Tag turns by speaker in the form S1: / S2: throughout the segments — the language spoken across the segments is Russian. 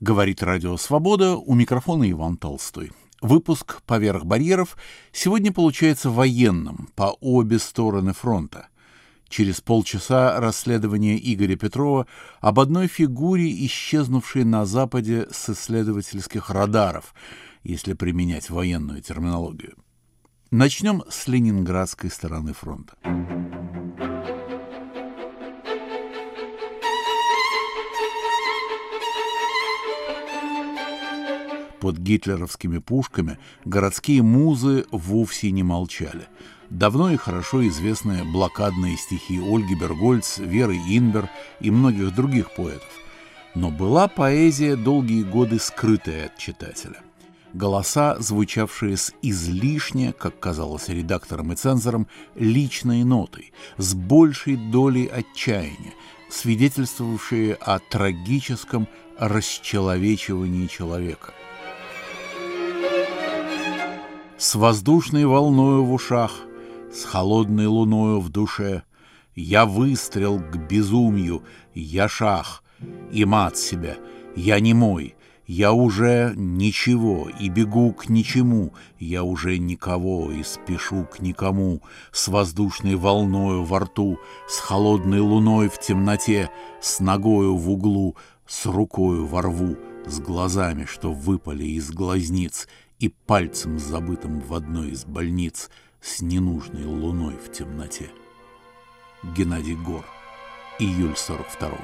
S1: Говорит Радио Свобода, у микрофона Иван Толстой. Выпуск «Поверх барьеров» сегодня получается военным по обе стороны фронта. Через полчаса расследование Игоря Петрова об одной фигуре, исчезнувшей на Западе с исследовательских радаров, если применять военную терминологию. Начнем с ленинградской стороны фронта. Под гитлеровскими пушками городские музы вовсе не молчали. Давно и хорошо известные блокадные стихи Ольги Бергольц, Веры Инбер и многих других поэтов. Но была поэзия долгие годы скрытая от читателя. Голоса, звучавшие с излишне, как казалось редакторам и цензорам, личной нотой, с большей долей отчаяния, свидетельствовавшие о трагическом расчеловечивании человека – с воздушной волною в ушах, с холодной луною в душе, Я выстрел к безумию, я шах, и мат себя, я не мой, я уже ничего и бегу к ничему, я уже никого и спешу к никому, с воздушной волною во рту, с холодной луной в темноте, с ногою в углу, с рукою во рву, с глазами, что выпали из глазниц, и пальцем, забытым в одной из больниц, с ненужной луной в темноте. Геннадий Гор. Июль 42-го.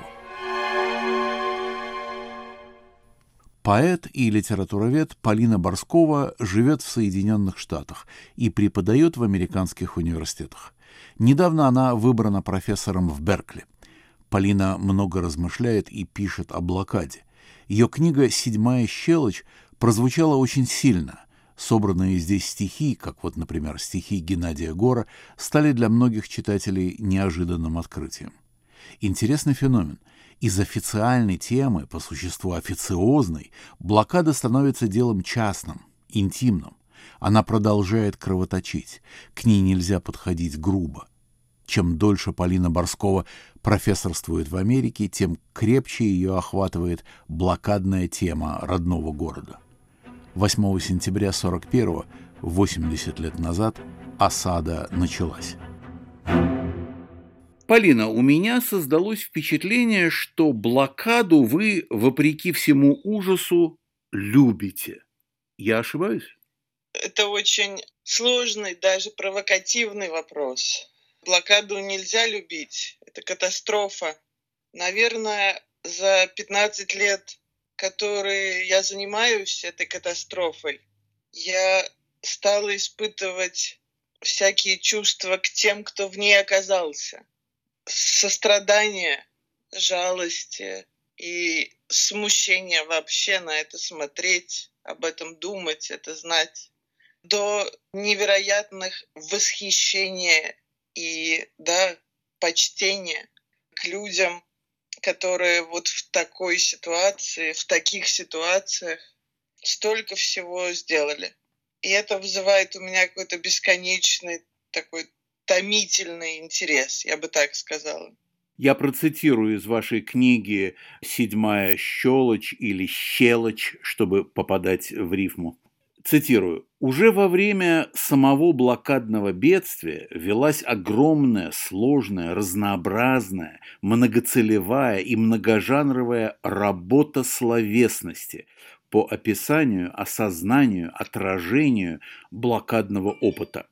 S1: Поэт и литературовед Полина Борскова живет в Соединенных Штатах и преподает в американских университетах. Недавно она выбрана профессором в Беркли. Полина много размышляет и пишет о блокаде. Ее книга «Седьмая щелочь» прозвучало очень сильно. Собранные здесь стихи, как вот, например, стихи Геннадия Гора, стали для многих читателей неожиданным открытием. Интересный феномен. Из официальной темы, по существу официозной, блокада становится делом частным, интимным. Она продолжает кровоточить. К ней нельзя подходить грубо. Чем дольше Полина Борскова профессорствует в Америке, тем крепче ее охватывает блокадная тема родного города. 8 сентября 41-го, 80 лет назад, осада началась. Полина, у меня создалось впечатление, что блокаду вы, вопреки всему ужасу, любите. Я ошибаюсь?
S2: Это очень сложный, даже провокативный вопрос. Блокаду нельзя любить. Это катастрофа. Наверное, за 15 лет которые я занимаюсь этой катастрофой, я стала испытывать всякие чувства к тем, кто в ней оказался. Сострадание, жалости и смущение вообще на это смотреть, об этом думать, это знать. До невероятных восхищения и да, почтения к людям, которые вот в такой ситуации, в таких ситуациях столько всего сделали. И это вызывает у меня какой-то бесконечный такой томительный интерес, я бы так сказала.
S1: Я процитирую из вашей книги «Седьмая щелочь» или «щелочь», чтобы попадать в рифму. Цитирую. «Уже во время самого блокадного бедствия велась огромная, сложная, разнообразная, многоцелевая и многожанровая работа словесности по описанию, осознанию, отражению блокадного опыта».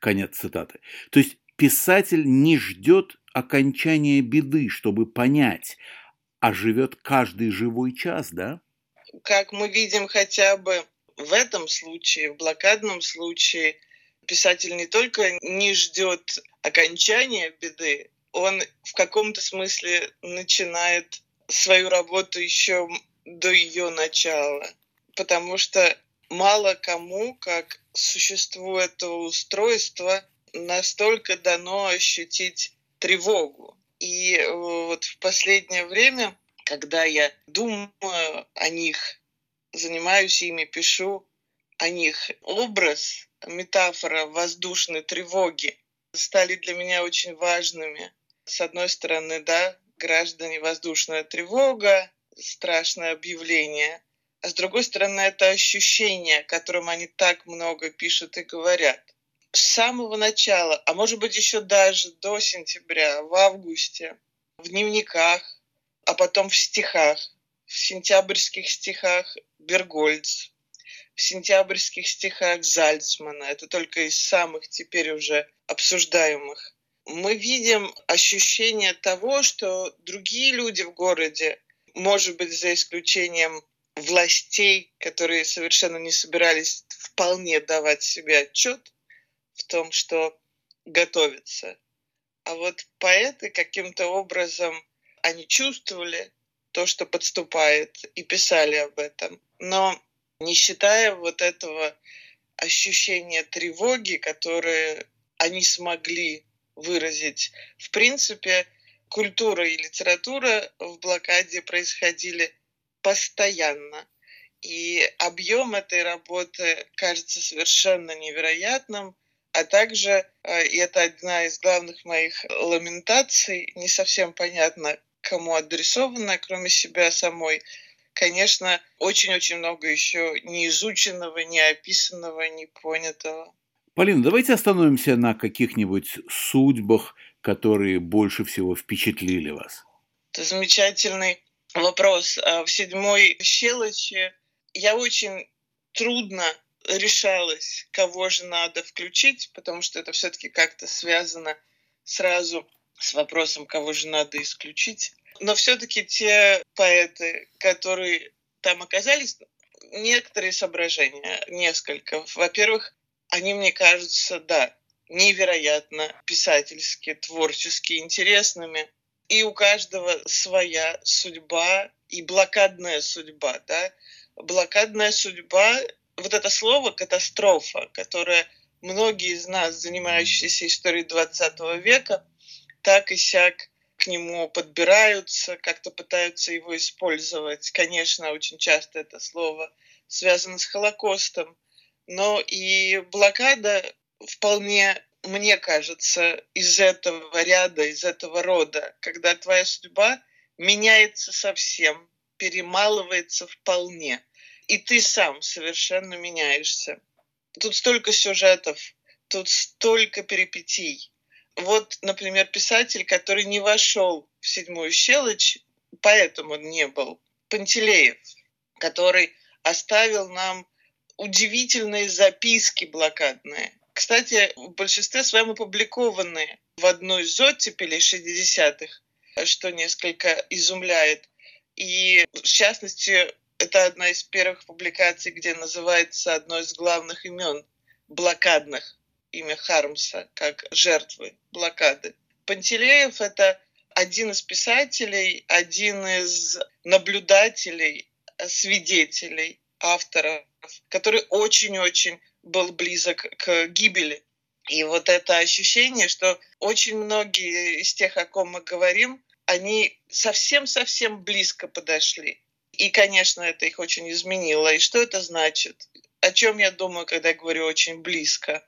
S1: Конец цитаты. То есть писатель не ждет окончания беды, чтобы понять, а живет каждый живой час, да?
S2: Как мы видим хотя бы в этом случае, в блокадном случае, писатель не только не ждет окончания беды, он в каком-то смысле начинает свою работу еще до ее начала. Потому что мало кому, как существу этого устройства, настолько дано ощутить тревогу. И э, вот в последнее время, когда я думаю о них занимаюсь ими, пишу о них. Образ, метафора воздушной тревоги стали для меня очень важными. С одной стороны, да, граждане, воздушная тревога, страшное объявление, а с другой стороны это ощущение, о котором они так много пишут и говорят. С самого начала, а может быть еще даже до сентября, в августе, в дневниках, а потом в стихах, в сентябрьских стихах Бергольц, в сентябрьских стихах Зальцмана. Это только из самых теперь уже обсуждаемых. Мы видим ощущение того, что другие люди в городе, может быть, за исключением властей, которые совершенно не собирались вполне давать себе отчет в том, что готовится. А вот поэты каким-то образом, они чувствовали то, что подступает, и писали об этом. Но не считая вот этого ощущения тревоги, которое они смогли выразить. В принципе, культура и литература в блокаде происходили постоянно. И объем этой работы кажется совершенно невероятным, а также, э, и это одна из главных моих ламентаций, не совсем понятно, кому адресована, кроме себя самой, конечно, очень-очень много еще неизученного, неописанного, непонятого.
S1: Полина, давайте остановимся на каких-нибудь судьбах, которые больше всего впечатлили вас.
S2: Это замечательный вопрос. А в седьмой щелочи я очень трудно решалась, кого же надо включить, потому что это все-таки как-то связано сразу с вопросом, кого же надо исключить. Но все-таки те поэты, которые там оказались, некоторые соображения, несколько. Во-первых, они, мне кажутся, да, невероятно писательски, творчески интересными. И у каждого своя судьба и блокадная судьба, да. Блокадная судьба, вот это слово «катастрофа», которое многие из нас, занимающиеся историей 20 века, так и сяк к нему подбираются, как-то пытаются его использовать. Конечно, очень часто это слово связано с Холокостом, но и блокада вполне, мне кажется, из этого ряда, из этого рода, когда твоя судьба меняется совсем, перемалывается вполне, и ты сам совершенно меняешься. Тут столько сюжетов, тут столько перипетий. Вот, например, писатель, который не вошел в седьмую щелочь, поэтому он не был, Пантелеев, который оставил нам удивительные записки блокадные. Кстати, в большинстве своем опубликованные в одной из оттепелей 60-х, что несколько изумляет. И, в частности, это одна из первых публикаций, где называется одно из главных имен блокадных имя Хармса как жертвы блокады. Пантелеев – это один из писателей, один из наблюдателей, свидетелей, авторов, который очень-очень был близок к гибели. И вот это ощущение, что очень многие из тех, о ком мы говорим, они совсем-совсем близко подошли. И, конечно, это их очень изменило. И что это значит? О чем я думаю, когда я говорю очень близко?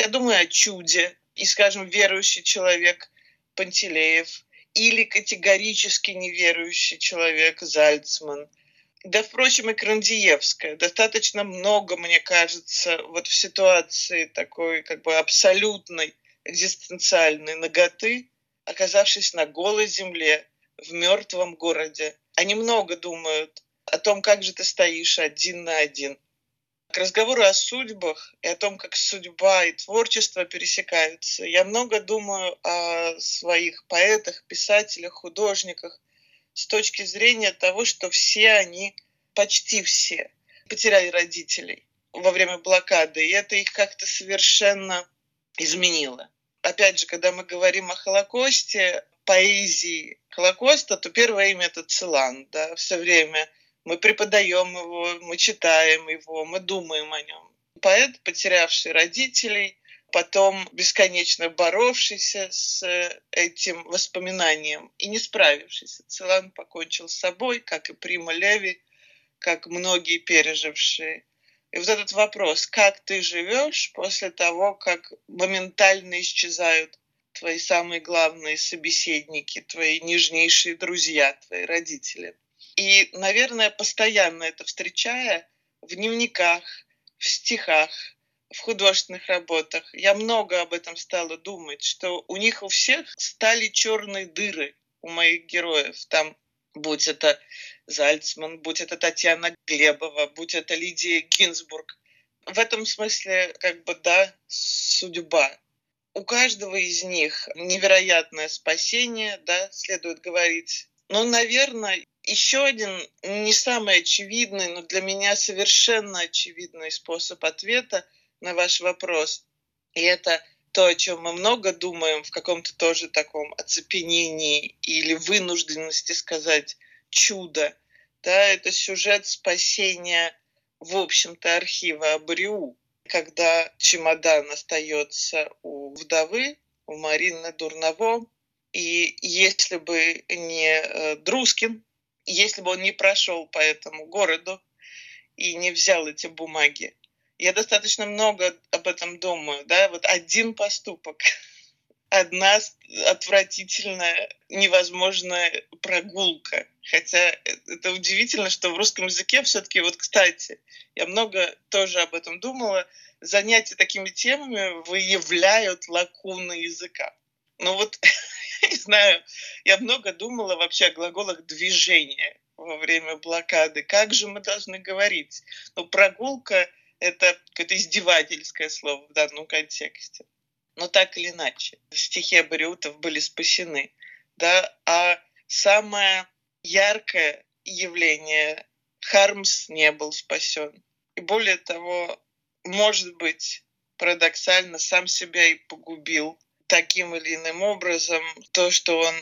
S2: Я думаю о чуде. И, скажем, верующий человек Пантелеев или категорически неверующий человек Зальцман. Да, впрочем, и Крандиевская. Достаточно много, мне кажется, вот в ситуации такой как бы абсолютной экзистенциальной ноготы, оказавшись на голой земле, в мертвом городе. Они много думают о том, как же ты стоишь один на один – к разговору о судьбах и о том, как судьба и творчество пересекаются, я много думаю о своих поэтах, писателях, художниках с точки зрения того, что все они, почти все, потеряли родителей во время блокады, и это их как-то совершенно изменило. Опять же, когда мы говорим о Холокосте, поэзии Холокоста, то первое имя это Целан, да, все время – мы преподаем его, мы читаем его, мы думаем о нем. Поэт, потерявший родителей, потом бесконечно боровшийся с этим воспоминанием и не справившийся. Целан покончил с собой, как и Прима Леви, как многие пережившие. И вот этот вопрос, как ты живешь после того, как моментально исчезают твои самые главные собеседники, твои нежнейшие друзья, твои родители – И, наверное, постоянно это встречая в дневниках, в стихах, в художественных работах, я много об этом стала думать, что у них у всех стали черные дыры у моих героев. Там, будь это Зальцман, будь это Татьяна Глебова, будь это Лидия Гинзбург. В этом смысле, как бы, да, судьба. У каждого из них невероятное спасение, да, следует говорить. Но, наверное, еще один не самый очевидный, но для меня совершенно очевидный способ ответа на ваш вопрос. И это то, о чем мы много думаем в каком-то тоже таком оцепенении или вынужденности сказать чудо. Да, это сюжет спасения, в общем-то, архива Абриу, когда чемодан остается у вдовы, у Марины Дурново, и если бы не э, Друскин, если бы он не прошел по этому городу и не взял эти бумаги, я достаточно много об этом думаю, да, вот один поступок, одна отвратительная, невозможная прогулка. Хотя это удивительно, что в русском языке все-таки, вот, кстати, я много тоже об этом думала, занятия такими темами выявляют лакуны языка. Ну вот, не знаю, я много думала вообще о глаголах движения во время блокады. Как же мы должны говорить? Ну, прогулка это какое-то издевательское слово в данном контексте. Но так или иначе, стихи Абариутов были спасены. Да? А самое яркое явление Хармс не был спасен. И более того, может быть, парадоксально сам себя и погубил таким или иным образом. То, что он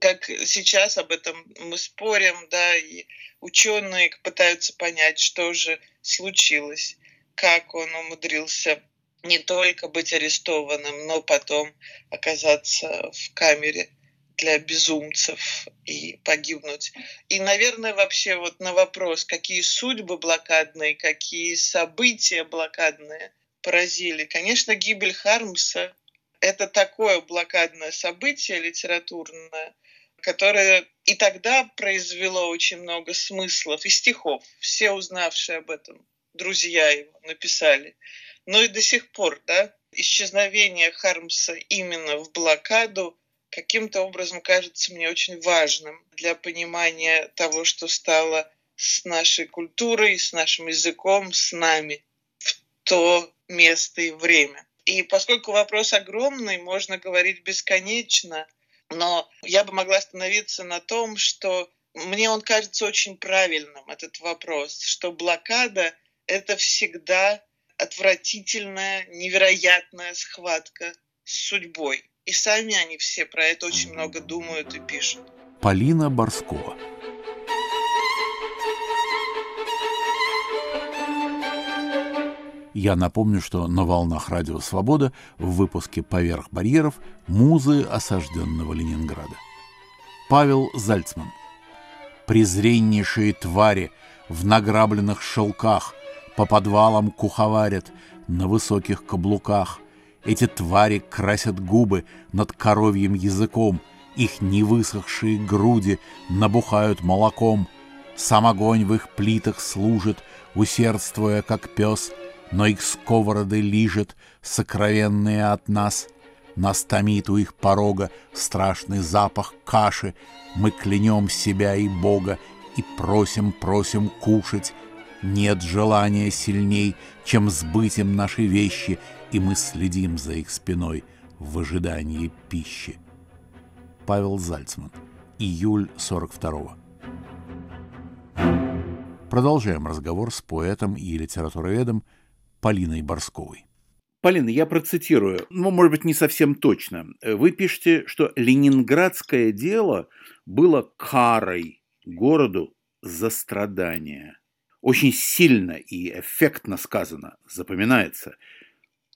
S2: как сейчас об этом мы спорим, да, и ученые пытаются понять, что же случилось как он умудрился не только быть арестованным, но потом оказаться в камере для безумцев и погибнуть. И, наверное, вообще вот на вопрос, какие судьбы блокадные, какие события блокадные поразили. Конечно, гибель Хармса – это такое блокадное событие литературное, которое и тогда произвело очень много смыслов и стихов, все узнавшие об этом друзья его написали. Но и до сих пор, да, исчезновение Хармса именно в блокаду каким-то образом кажется мне очень важным для понимания того, что стало с нашей культурой, с нашим языком, с нами в то место и время. И поскольку вопрос огромный, можно говорить бесконечно, но я бы могла остановиться на том, что мне он кажется очень правильным, этот вопрос, что блокада это всегда отвратительная, невероятная схватка с судьбой. И сами они все про это очень много думают и пишут.
S1: Полина Борскова. Я напомню, что на волнах Радио Свобода в выпуске «Поверх барьеров» музы осажденного Ленинграда. Павел Зальцман. Презреннейшие твари в награбленных шелках – по подвалам куховарят на высоких каблуках. Эти твари красят губы над коровьим языком, их невысохшие груди набухают молоком. Сам огонь в их плитах служит, усердствуя, как пес, но их сковороды лижет, сокровенные от нас. Нас томит у их порога страшный запах каши. Мы клянем себя и Бога и просим, просим кушать, нет желания сильней, чем сбыть им наши вещи, и мы следим за их спиной в ожидании пищи. Павел Зальцман. Июль 42-го. Продолжаем разговор с поэтом и литературоведом Полиной Борсковой.
S3: Полина, я процитирую, ну, может быть, не совсем точно. Вы пишете, что ленинградское дело было карой городу за страдания очень сильно и эффектно сказано, запоминается.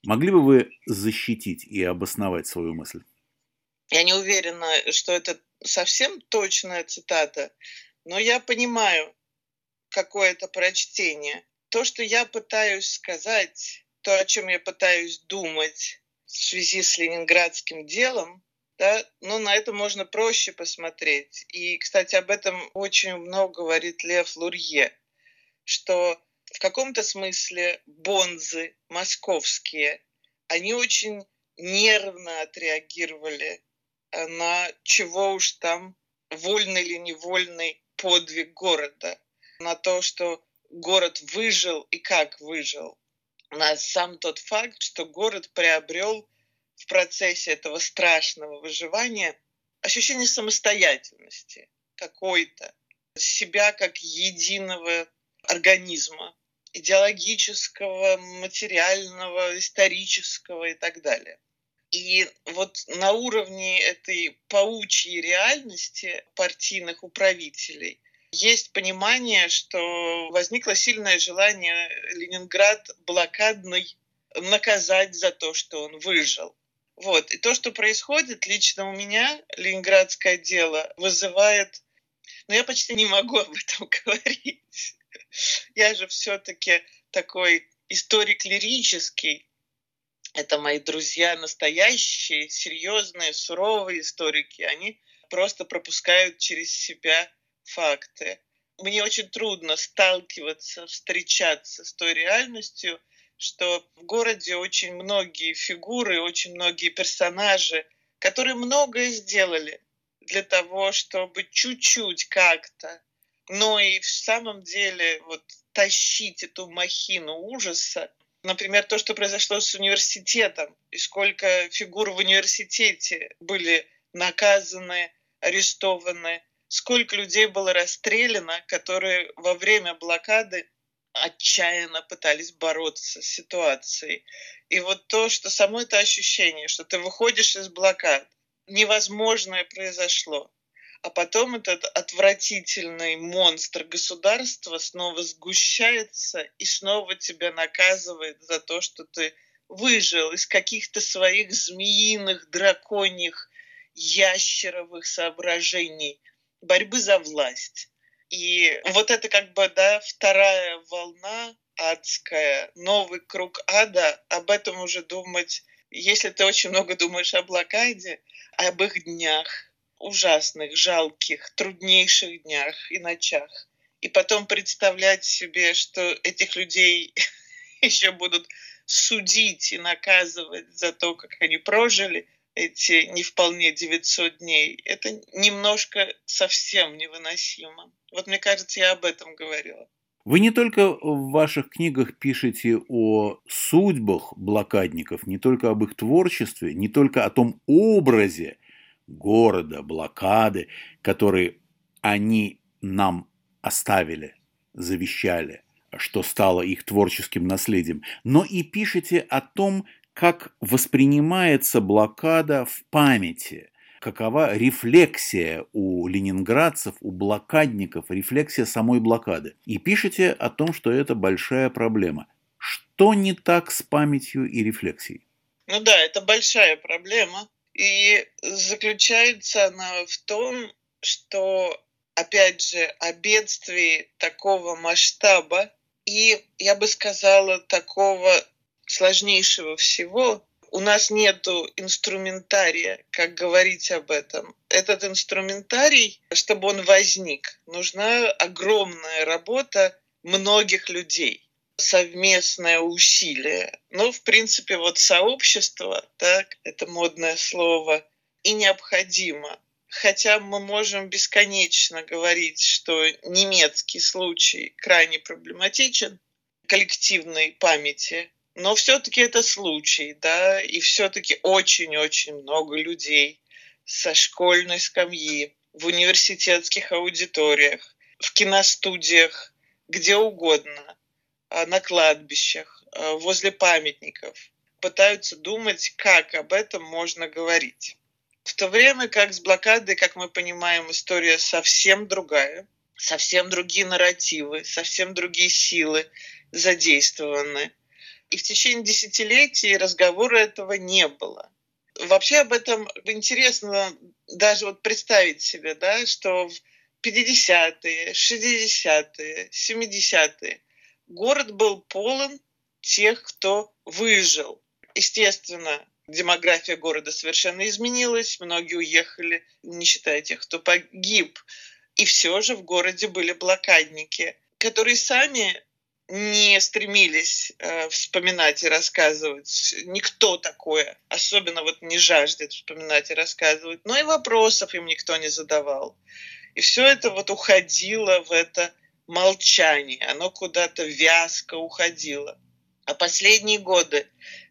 S3: Могли бы вы защитить и обосновать свою мысль?
S2: Я не уверена, что это совсем точная цитата, но я понимаю какое-то прочтение. То, что я пытаюсь сказать, то, о чем я пытаюсь думать в связи с ленинградским делом, да, но на это можно проще посмотреть. И, кстати, об этом очень много говорит Лев Лурье, что в каком-то смысле бонзы московские, они очень нервно отреагировали на чего уж там вольный или невольный подвиг города, на то, что город выжил и как выжил, на сам тот факт, что город приобрел в процессе этого страшного выживания ощущение самостоятельности какой-то, себя как единого организма, идеологического, материального, исторического и так далее. И вот на уровне этой паучьей реальности партийных управителей есть понимание, что возникло сильное желание Ленинград блокадный наказать за то, что он выжил. Вот. И то, что происходит лично у меня, ленинградское дело, вызывает... Но ну, я почти не могу об этом говорить. Я же все-таки такой историк лирический. Это мои друзья настоящие, серьезные, суровые историки. Они просто пропускают через себя факты. Мне очень трудно сталкиваться, встречаться с той реальностью, что в городе очень многие фигуры, очень многие персонажи, которые многое сделали для того, чтобы чуть-чуть как-то, но и в самом деле вот тащить эту махину ужаса. Например, то, что произошло с университетом, и сколько фигур в университете были наказаны, арестованы, сколько людей было расстреляно, которые во время блокады отчаянно пытались бороться с ситуацией. И вот то, что само это ощущение, что ты выходишь из блокад, невозможное произошло. А потом этот отвратительный монстр государства снова сгущается и снова тебя наказывает за то, что ты выжил из каких-то своих змеиных, драконьих, ящеровых соображений борьбы за власть. И вот это как бы, да, вторая волна адская, новый круг ада, об этом уже думать, если ты очень много думаешь о блокаде, об их днях, ужасных, жалких, труднейших днях и ночах, и потом представлять себе, что этих людей еще будут судить и наказывать за то, как они прожили – эти не вполне 900 дней, это немножко совсем невыносимо. Вот мне кажется, я об этом говорила.
S3: Вы не только в ваших книгах пишете о судьбах блокадников, не только об их творчестве, не только о том образе города, блокады, который они нам оставили, завещали, что стало их творческим наследием, но и пишете о том, как воспринимается блокада в памяти, какова рефлексия у ленинградцев, у блокадников, рефлексия самой блокады. И пишете о том, что это большая проблема. Что не так с памятью и рефлексией?
S2: Ну да, это большая проблема. И заключается она в том, что, опять же, о бедствии такого масштаба и, я бы сказала, такого сложнейшего всего, у нас нет инструментария, как говорить об этом. Этот инструментарий, чтобы он возник, нужна огромная работа многих людей совместное усилие. Ну, в принципе, вот сообщество, так, это модное слово, и необходимо. Хотя мы можем бесконечно говорить, что немецкий случай крайне проблематичен, коллективной памяти но все-таки это случай, да, и все-таки очень-очень много людей со школьной скамьи, в университетских аудиториях, в киностудиях, где угодно, а, на кладбищах, а, возле памятников пытаются думать, как об этом можно говорить. В то время как с блокадой, как мы понимаем, история совсем другая, совсем другие нарративы, совсем другие силы задействованы. И в течение десятилетий разговора этого не было. Вообще об этом интересно даже вот представить себе, да, что в 50-е, 60-е, 70-е город был полон тех, кто выжил. Естественно, демография города совершенно изменилась, многие уехали, не считая тех, кто погиб. И все же в городе были блокадники, которые сами не стремились э, вспоминать и рассказывать. Никто такое, особенно вот не жаждет вспоминать и рассказывать. Но и вопросов им никто не задавал. И все это вот уходило в это молчание. Оно куда-то вязко уходило. А последние годы,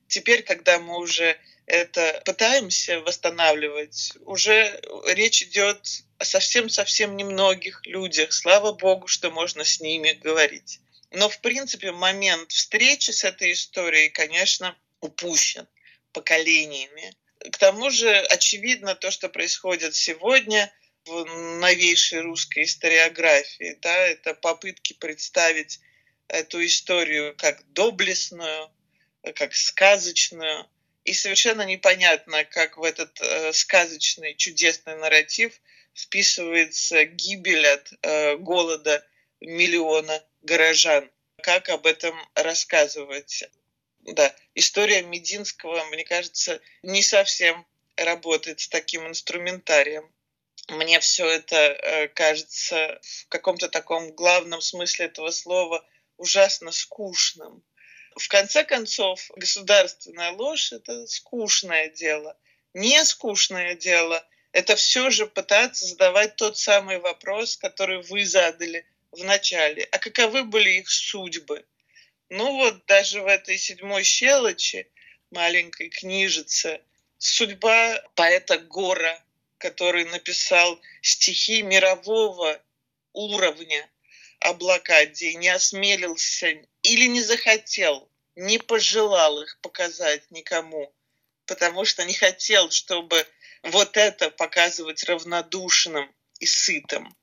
S2: теперь, когда мы уже это пытаемся восстанавливать, уже речь идет о совсем-совсем немногих людях. Слава Богу, что можно с ними говорить. Но, в принципе, момент встречи с этой историей, конечно, упущен поколениями. К тому же, очевидно, то, что происходит сегодня в новейшей русской историографии, да, это попытки представить эту историю как доблестную, как сказочную. И совершенно непонятно, как в этот э, сказочный, чудесный нарратив вписывается гибель от э, голода миллиона горожан. Как об этом рассказывать? Да, история Мединского, мне кажется, не совсем работает с таким инструментарием. Мне все это э, кажется в каком-то таком главном смысле этого слова ужасно скучным. В конце концов, государственная ложь – это скучное дело. Не скучное дело – это все же пытаться задавать тот самый вопрос, который вы задали – в начале, а каковы были их судьбы. Ну вот даже в этой седьмой щелочи, маленькой книжице, судьба поэта Гора, который написал стихи мирового уровня о блокаде, не осмелился или не захотел, не пожелал их показать никому, потому что не хотел, чтобы вот это показывать равнодушным и сытым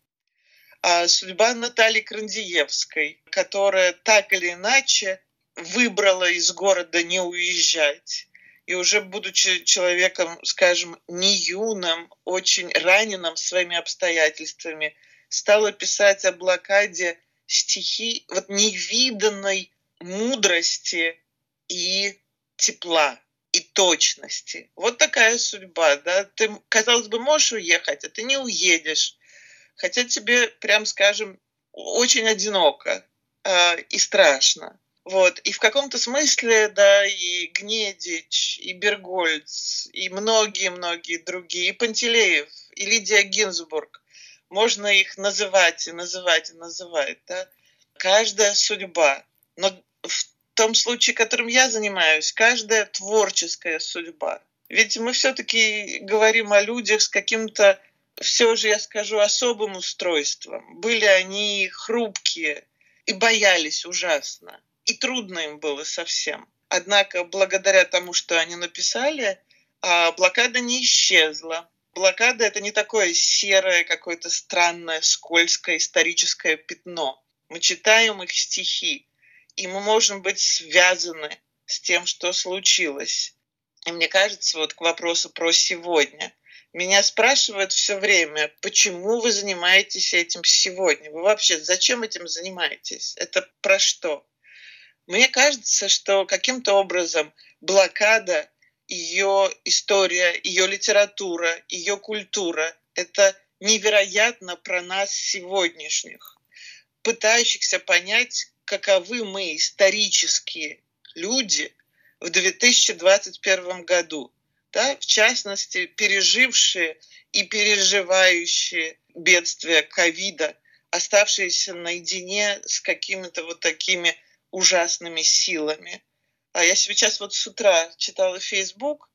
S2: судьба Натальи Крандиевской, которая так или иначе выбрала из города не уезжать. И уже будучи человеком, скажем, не юным, очень раненым своими обстоятельствами, стала писать о блокаде стихи вот невиданной мудрости и тепла и точности. Вот такая судьба, да. Ты, казалось бы, можешь уехать, а ты не уедешь хотя тебе, прям скажем, очень одиноко э, и страшно. Вот. И в каком-то смысле, да, и Гнедич, и Бергольц, и многие-многие другие, и Пантелеев, и Лидия Гинзбург, можно их называть и называть и называть, да, каждая судьба. Но в том случае, которым я занимаюсь, каждая творческая судьба. Ведь мы все-таки говорим о людях с каким-то все же, я скажу, особым устройством. Были они хрупкие и боялись ужасно. И трудно им было совсем. Однако, благодаря тому, что они написали, а, блокада не исчезла. Блокада – это не такое серое, какое-то странное, скользкое историческое пятно. Мы читаем их стихи, и мы можем быть связаны с тем, что случилось. И мне кажется, вот к вопросу про сегодня – меня спрашивают все время, почему вы занимаетесь этим сегодня? Вы вообще зачем этим занимаетесь? Это про что? Мне кажется, что каким-то образом блокада, ее история, ее литература, ее культура – это невероятно про нас сегодняшних, пытающихся понять, каковы мы исторические люди в 2021 году да, в частности, пережившие и переживающие бедствие ковида, оставшиеся наедине с какими-то вот такими ужасными силами. А я сейчас вот с утра читала Facebook,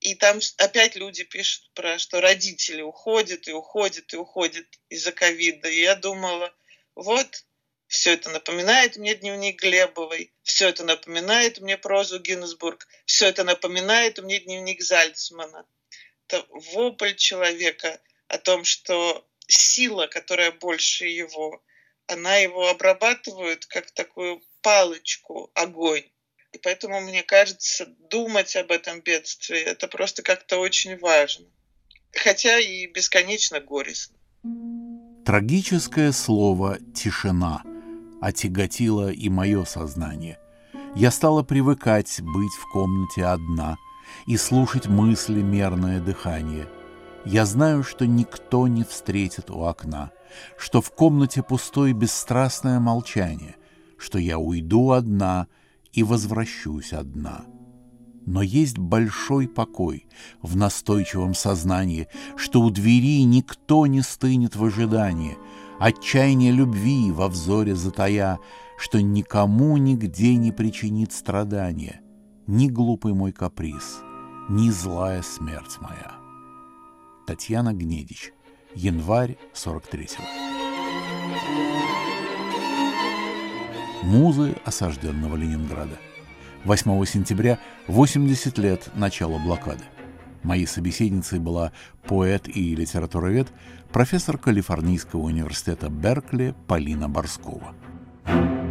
S2: и там опять люди пишут про, что родители уходят и уходят и уходят из-за ковида. И я думала, вот, все это напоминает мне дневник Глебовой, все это напоминает мне прозу Гинзбург, все это напоминает мне дневник Зальцмана. Это вопль человека о том, что сила, которая больше его, она его обрабатывает как такую палочку, огонь. И поэтому, мне кажется, думать об этом бедствии – это просто как-то очень важно. Хотя и бесконечно горестно.
S1: Трагическое слово «тишина» отяготило и мое сознание. Я стала привыкать быть в комнате одна, и слушать мысли мерное дыхание. Я знаю, что никто не встретит у окна, что в комнате пустой бесстрастное молчание, что я уйду одна и возвращусь одна. Но есть большой покой в настойчивом сознании, что у двери никто не стынет в ожидании, отчаяние любви во взоре затая, что никому нигде не причинит страдания, ни глупый мой каприз, ни злая смерть моя. Татьяна Гнедич. Январь 43-го. Музы осажденного Ленинграда. 8 сентября 80 лет начала блокады. Моей собеседницей была поэт и литературовед, профессор Калифорнийского университета Беркли Полина Борскова –